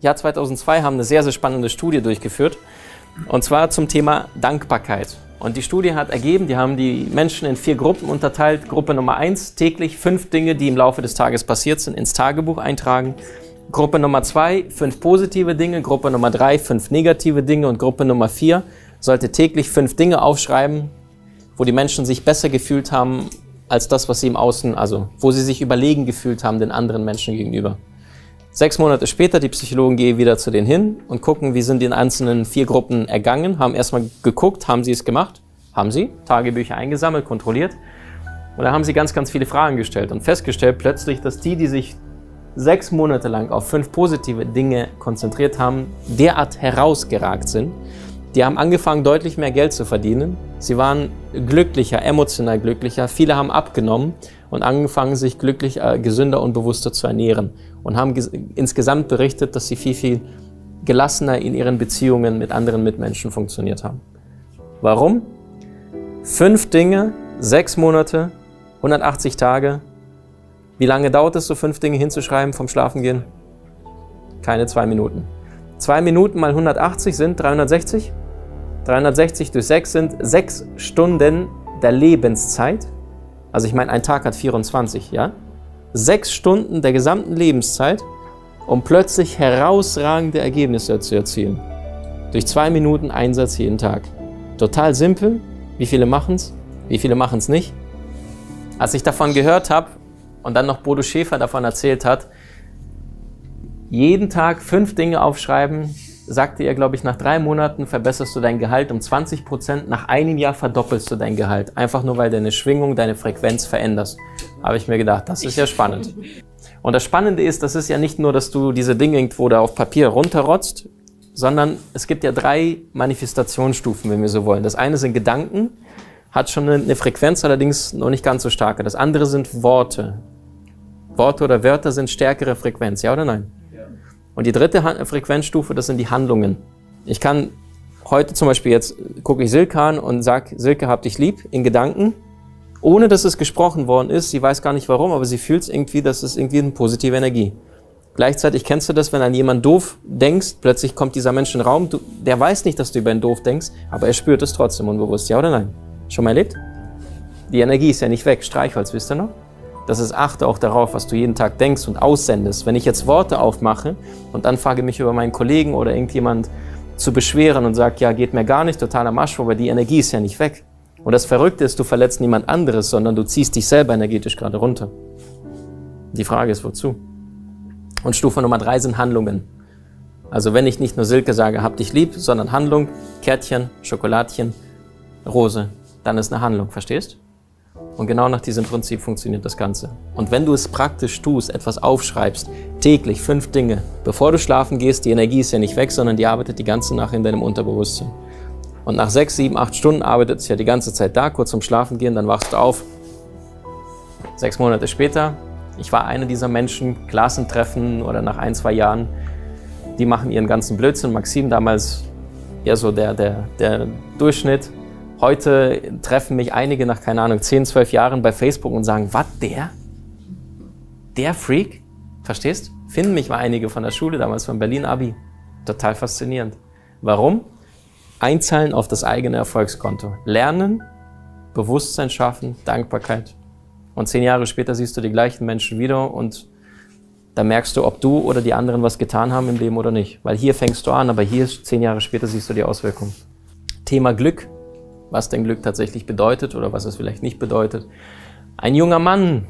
Jahr 2002, haben eine sehr, sehr spannende Studie durchgeführt. Und zwar zum Thema Dankbarkeit. Und die Studie hat ergeben, die haben die Menschen in vier Gruppen unterteilt. Gruppe Nummer eins täglich fünf Dinge, die im Laufe des Tages passiert sind, ins Tagebuch eintragen. Gruppe Nummer zwei fünf positive Dinge. Gruppe Nummer drei fünf negative Dinge. Und Gruppe Nummer vier sollte täglich fünf Dinge aufschreiben, wo die Menschen sich besser gefühlt haben als das, was sie im Außen, also wo sie sich überlegen gefühlt haben den anderen Menschen gegenüber. Sechs Monate später, die Psychologen gehen wieder zu denen hin und gucken, wie sind die einzelnen vier Gruppen ergangen, haben erstmal geguckt, haben sie es gemacht? Haben sie, Tagebücher eingesammelt, kontrolliert. Und da haben sie ganz, ganz viele Fragen gestellt und festgestellt plötzlich, dass die, die sich sechs Monate lang auf fünf positive Dinge konzentriert haben, derart herausgeragt sind. Die haben angefangen, deutlich mehr Geld zu verdienen. Sie waren glücklicher, emotional glücklicher. Viele haben abgenommen und angefangen, sich glücklich, äh, gesünder und bewusster zu ernähren und haben insgesamt berichtet, dass sie viel, viel gelassener in ihren Beziehungen mit anderen Mitmenschen funktioniert haben. Warum? Fünf Dinge, sechs Monate, 180 Tage. Wie lange dauert es, so fünf Dinge hinzuschreiben vom Schlafengehen? Keine zwei Minuten. Zwei Minuten mal 180 sind 360. 360 durch 6 sind sechs Stunden der Lebenszeit. Also ich meine, ein Tag hat 24, ja? sechs Stunden der gesamten Lebenszeit, um plötzlich herausragende Ergebnisse zu erzielen. Durch zwei Minuten Einsatz jeden Tag. Total simpel. Wie viele machen es? Wie viele machen es nicht? Als ich davon gehört habe und dann noch Bodo Schäfer davon erzählt hat, jeden Tag fünf Dinge aufschreiben, sagte er, glaube ich, nach drei Monaten verbesserst du dein Gehalt um 20 Prozent, nach einem Jahr verdoppelst du dein Gehalt. Einfach nur, weil deine Schwingung, deine Frequenz veränderst. Habe ich mir gedacht, das ist ja spannend. Und das Spannende ist, das ist ja nicht nur, dass du diese Dinge irgendwo da auf Papier runterrotzt, sondern es gibt ja drei Manifestationsstufen, wenn wir so wollen. Das eine sind Gedanken, hat schon eine Frequenz, allerdings noch nicht ganz so starke. Das andere sind Worte. Worte oder Wörter sind stärkere Frequenz, ja oder nein? Und die dritte Frequenzstufe, das sind die Handlungen. Ich kann heute zum Beispiel jetzt, gucke ich Silke an und sage, Silke, hab dich lieb, in Gedanken, ohne dass es gesprochen worden ist. Sie weiß gar nicht warum, aber sie fühlt es irgendwie, das ist irgendwie eine positive Energie. Gleichzeitig kennst du das, wenn an jemand doof denkst, plötzlich kommt dieser Mensch in den Raum, du, der weiß nicht, dass du über ihn doof denkst, aber er spürt es trotzdem unbewusst, ja oder nein? Schon mal erlebt? Die Energie ist ja nicht weg. Streichholz, wisst ihr noch? Das ist, achte auch darauf, was du jeden Tag denkst und aussendest. Wenn ich jetzt Worte aufmache und dann frage mich über meinen Kollegen oder irgendjemand zu beschweren und sage, ja, geht mir gar nicht, totaler Marsch, aber die Energie ist ja nicht weg. Und das Verrückte ist, du verletzt niemand anderes, sondern du ziehst dich selber energetisch gerade runter. Die Frage ist, wozu? Und Stufe Nummer drei sind Handlungen. Also wenn ich nicht nur Silke sage, hab dich lieb, sondern Handlung, Kärtchen, Schokoladchen, Rose, dann ist eine Handlung, verstehst? Und genau nach diesem Prinzip funktioniert das Ganze. Und wenn du es praktisch tust, etwas aufschreibst, täglich fünf Dinge, bevor du schlafen gehst, die Energie ist ja nicht weg, sondern die arbeitet die ganze Nacht in deinem Unterbewusstsein. Und nach sechs, sieben, acht Stunden arbeitet es ja die ganze Zeit da, kurz zum Schlafen gehen, dann wachst du auf. Sechs Monate später, ich war einer dieser Menschen, Klassentreffen oder nach ein, zwei Jahren, die machen ihren ganzen Blödsinn. Maxim damals eher so der, der, der Durchschnitt, Heute treffen mich einige nach, keine Ahnung, 10, 12 Jahren bei Facebook und sagen, was, der? Der Freak? Verstehst? Finden mich mal einige von der Schule damals, von Berlin-Abi. Total faszinierend. Warum? Einzahlen auf das eigene Erfolgskonto. Lernen, Bewusstsein schaffen, Dankbarkeit. Und zehn Jahre später siehst du die gleichen Menschen wieder und da merkst du, ob du oder die anderen was getan haben im Leben oder nicht. Weil hier fängst du an, aber hier zehn Jahre später siehst du die Auswirkungen. Thema Glück was denn Glück tatsächlich bedeutet oder was es vielleicht nicht bedeutet. Ein junger Mann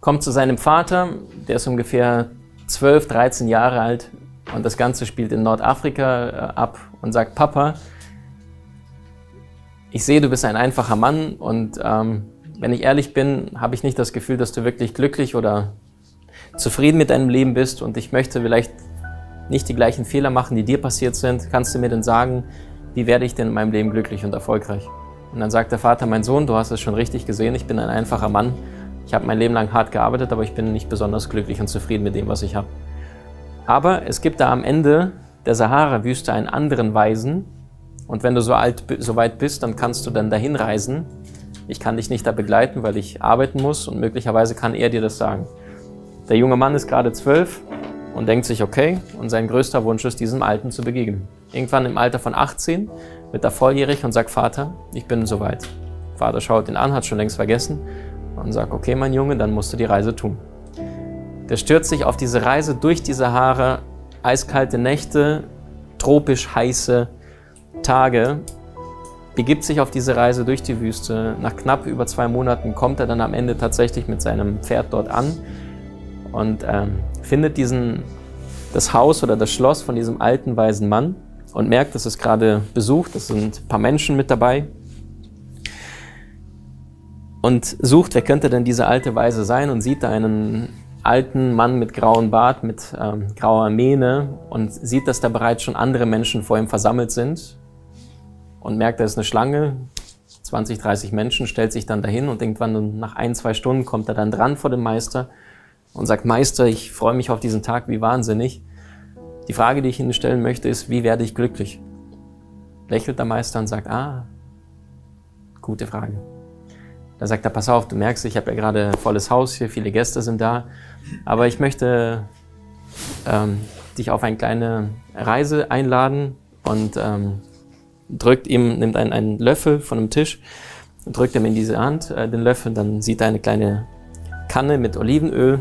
kommt zu seinem Vater, der ist ungefähr 12, 13 Jahre alt und das Ganze spielt in Nordafrika äh, ab und sagt, Papa, ich sehe, du bist ein einfacher Mann und ähm, wenn ich ehrlich bin, habe ich nicht das Gefühl, dass du wirklich glücklich oder zufrieden mit deinem Leben bist und ich möchte vielleicht nicht die gleichen Fehler machen, die dir passiert sind, kannst du mir denn sagen, wie werde ich denn in meinem Leben glücklich und erfolgreich? Und dann sagt der Vater, mein Sohn, du hast es schon richtig gesehen, ich bin ein einfacher Mann. Ich habe mein Leben lang hart gearbeitet, aber ich bin nicht besonders glücklich und zufrieden mit dem, was ich habe. Aber es gibt da am Ende der Sahara-Wüste einen anderen Weisen. Und wenn du so, alt, so weit bist, dann kannst du dann dahin reisen. Ich kann dich nicht da begleiten, weil ich arbeiten muss und möglicherweise kann er dir das sagen. Der junge Mann ist gerade zwölf und denkt sich, okay, und sein größter Wunsch ist, diesem Alten zu begegnen. Irgendwann im Alter von 18 wird er volljährig und sagt, Vater, ich bin soweit. Vater schaut ihn an, hat schon längst vergessen und sagt, okay, mein Junge, dann musst du die Reise tun. Der stürzt sich auf diese Reise durch die Sahara, eiskalte Nächte, tropisch heiße Tage, begibt sich auf diese Reise durch die Wüste. Nach knapp über zwei Monaten kommt er dann am Ende tatsächlich mit seinem Pferd dort an und ähm, findet diesen, das Haus oder das Schloss von diesem alten, weisen Mann und merkt, dass es gerade besucht. Es sind ein paar Menschen mit dabei. Und sucht, wer könnte denn diese alte Weise sein und sieht da einen alten Mann mit grauem Bart, mit ähm, grauer Mähne und sieht, dass da bereits schon andere Menschen vor ihm versammelt sind und merkt, da ist eine Schlange, 20, 30 Menschen, stellt sich dann dahin und irgendwann nach ein, zwei Stunden kommt er dann dran vor dem Meister und sagt, Meister, ich freue mich auf diesen Tag wie wahnsinnig. Die Frage, die ich Ihnen stellen möchte, ist, wie werde ich glücklich? Lächelt der Meister und sagt, ah, gute Frage. Da sagt er, pass auf, du merkst, ich habe ja gerade volles Haus hier, viele Gäste sind da, aber ich möchte ähm, dich auf eine kleine Reise einladen und ähm, drückt ihm, nimmt einen, einen Löffel von einem Tisch, drückt ihm in diese Hand äh, den Löffel, dann sieht er eine kleine Kanne mit Olivenöl,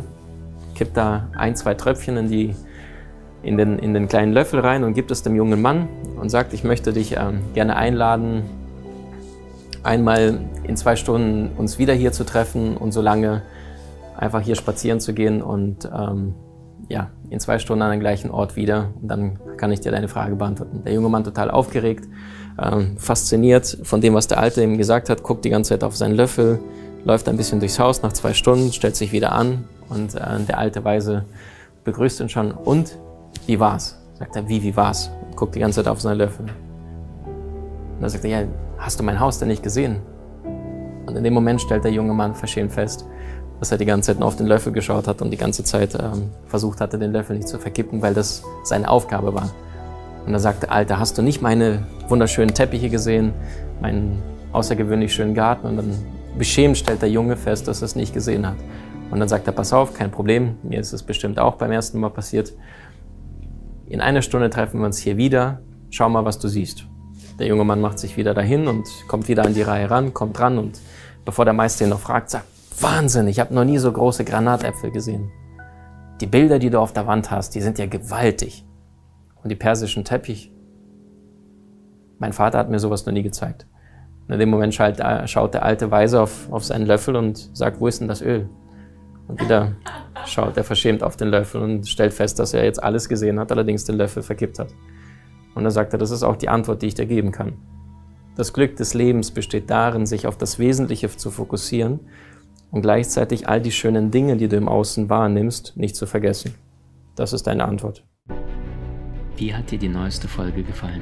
kippt da ein, zwei Tröpfchen in, die, in, den, in den kleinen Löffel rein und gibt es dem jungen Mann und sagt, ich möchte dich ähm, gerne einladen, einmal in zwei Stunden uns wieder hier zu treffen und so lange einfach hier spazieren zu gehen und ähm, ja, in zwei Stunden an den gleichen Ort wieder und dann kann ich dir deine Frage beantworten. Der junge Mann total aufgeregt, ähm, fasziniert von dem, was der Alte ihm gesagt hat, guckt die ganze Zeit auf seinen Löffel, läuft ein bisschen durchs Haus nach zwei Stunden, stellt sich wieder an und äh, der alte Weise begrüßt ihn schon. Und wie war's? Sagt er, wie, wie war's? Und guckt die ganze Zeit auf seinen Löffel. Und dann sagt er, ja, hast du mein Haus denn nicht gesehen? Und in dem Moment stellt der junge Mann verschämt fest, dass er die ganze Zeit nur auf den Löffel geschaut hat und die ganze Zeit ähm, versucht hatte, den Löffel nicht zu verkippen, weil das seine Aufgabe war. Und er sagte, Alter, hast du nicht meine wunderschönen Teppiche gesehen, meinen außergewöhnlich schönen Garten? Und dann beschämt stellt der Junge fest, dass er es nicht gesehen hat. Und dann sagt er, pass auf, kein Problem, mir ist es bestimmt auch beim ersten Mal passiert. In einer Stunde treffen wir uns hier wieder, schau mal, was du siehst. Der junge Mann macht sich wieder dahin und kommt wieder an die Reihe ran, kommt ran und bevor der Meister ihn noch fragt, sagt, Wahnsinn, ich habe noch nie so große Granatäpfel gesehen. Die Bilder, die du auf der Wand hast, die sind ja gewaltig. Und die persischen Teppich. Mein Vater hat mir sowas noch nie gezeigt. Und in dem Moment schaut der alte Weise auf, auf seinen Löffel und sagt, wo ist denn das Öl? Und wieder schaut er verschämt auf den Löffel und stellt fest, dass er jetzt alles gesehen hat, allerdings den Löffel verkippt hat. Und dann sagt er, das ist auch die Antwort, die ich dir geben kann. Das Glück des Lebens besteht darin, sich auf das Wesentliche zu fokussieren und gleichzeitig all die schönen Dinge, die du im Außen wahrnimmst, nicht zu vergessen. Das ist deine Antwort. Wie hat dir die neueste Folge gefallen?